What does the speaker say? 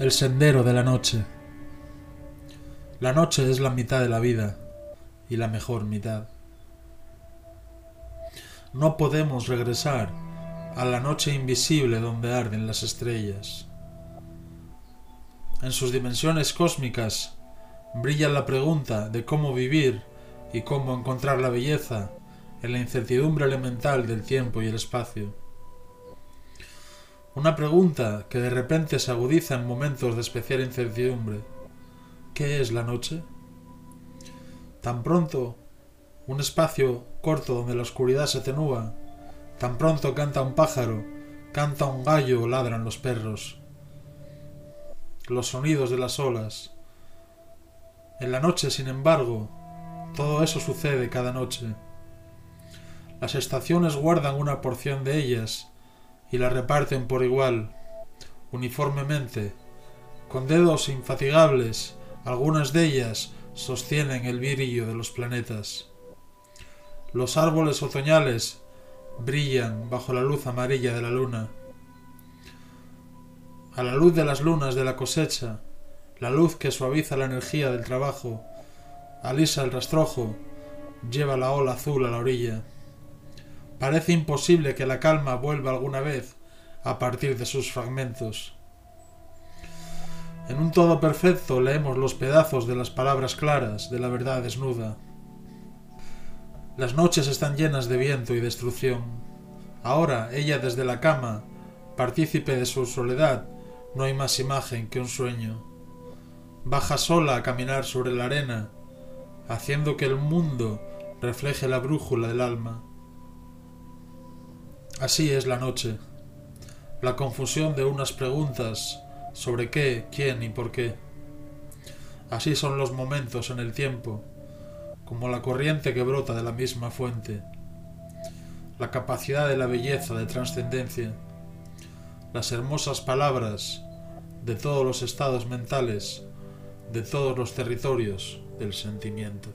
El sendero de la noche. La noche es la mitad de la vida y la mejor mitad. No podemos regresar a la noche invisible donde arden las estrellas. En sus dimensiones cósmicas brilla la pregunta de cómo vivir y cómo encontrar la belleza en la incertidumbre elemental del tiempo y el espacio. Una pregunta que de repente se agudiza en momentos de especial incertidumbre. ¿Qué es la noche? Tan pronto, un espacio corto donde la oscuridad se atenúa, tan pronto canta un pájaro, canta un gallo o ladran los perros. Los sonidos de las olas. En la noche, sin embargo, todo eso sucede cada noche. Las estaciones guardan una porción de ellas y la reparten por igual, uniformemente, con dedos infatigables, algunas de ellas sostienen el brillo de los planetas. Los árboles otoñales brillan bajo la luz amarilla de la luna. A la luz de las lunas de la cosecha, la luz que suaviza la energía del trabajo, alisa el rastrojo, lleva la ola azul a la orilla. Parece imposible que la calma vuelva alguna vez a partir de sus fragmentos. En un todo perfecto leemos los pedazos de las palabras claras de la verdad desnuda. Las noches están llenas de viento y destrucción. Ahora, ella desde la cama, partícipe de su soledad, no hay más imagen que un sueño. Baja sola a caminar sobre la arena, haciendo que el mundo refleje la brújula del alma. Así es la noche, la confusión de unas preguntas sobre qué, quién y por qué. Así son los momentos en el tiempo, como la corriente que brota de la misma fuente, la capacidad de la belleza de trascendencia, las hermosas palabras de todos los estados mentales, de todos los territorios del sentimiento.